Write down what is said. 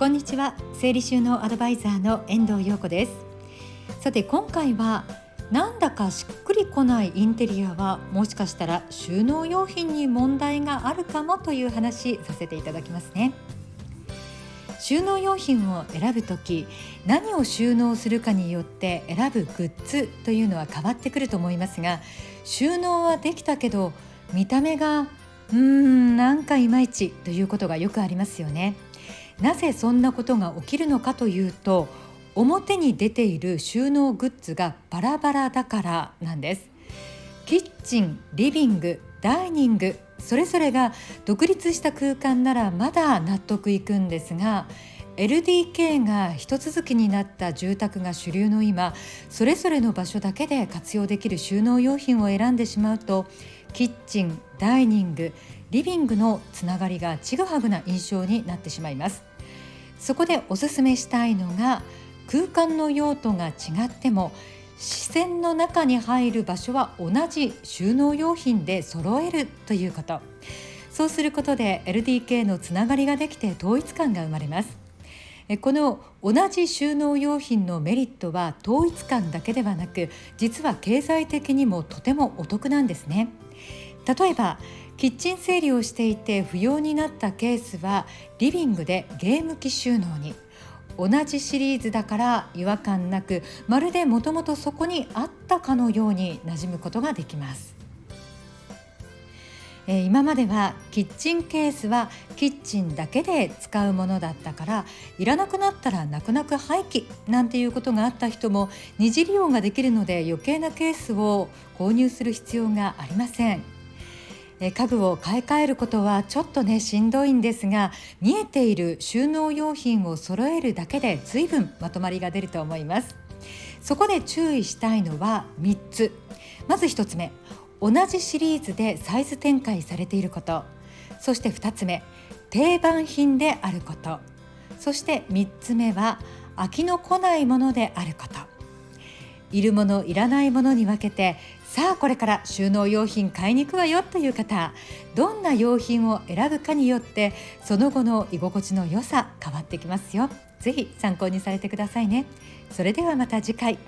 こんにちは。整理収納アドバイザーの遠藤陽子です。さて今回はなんだかしっくりこないインテリアはもしかしたら収納用品に問題があるかもという話させていただきますね。収納用品を選ぶ時何を収納するかによって選ぶグッズというのは変わってくると思いますが収納はできたけど見た目がうーんなんかいまいちということがよくありますよね。なぜそんなことが起きるのかというと表に出ている収納グッズがバラバラだからなんです。キッチンリビングダイニングそれぞれが独立した空間ならまだ納得いくんですが LDK が一続きになった住宅が主流の今それぞれの場所だけで活用できる収納用品を選んでしまうとキッチンダイニングリビングのつながりがちぐはぐな印象になってしまいます。そこでおすすめしたいのが空間の用途が違っても視線の中に入る場所は同じ収納用品で揃えるということ。そうすることで LDK のつながりができて統一感が生まれます。この同じ収納用品のメリットは統一感だけではなく実は経済的にもとてもお得なんですね。例えばキッチン整理をしていて不要になったケースはリビングでゲーム機収納に同じシリーズだから違和感なくまるでもともとそこにあったかのように馴染むことができます。え今まではキッチンケースはキッチンだけで使うものだったからいらなくなったら泣く泣く廃棄なんていうことがあった人も二次利用ができるので余計なケースを購入する必要がありません。家具を買い替えることはちょっとねしんどいんですが見えている収納用品を揃えるだけで随分まとまりが出ると思います。そこで注意したいのは3つ。まず1つ目同じシリーズでサイズ展開されていること。そして2つ目定番品であること。そして3つ目は飽きのこないものであること。いるものいらないものに分けてさあこれから収納用品買いに行くわよという方どんな用品を選ぶかによってその後の居心地の良さ変わってきますよ。ぜひ参考にされてくださいね。それではまた次回。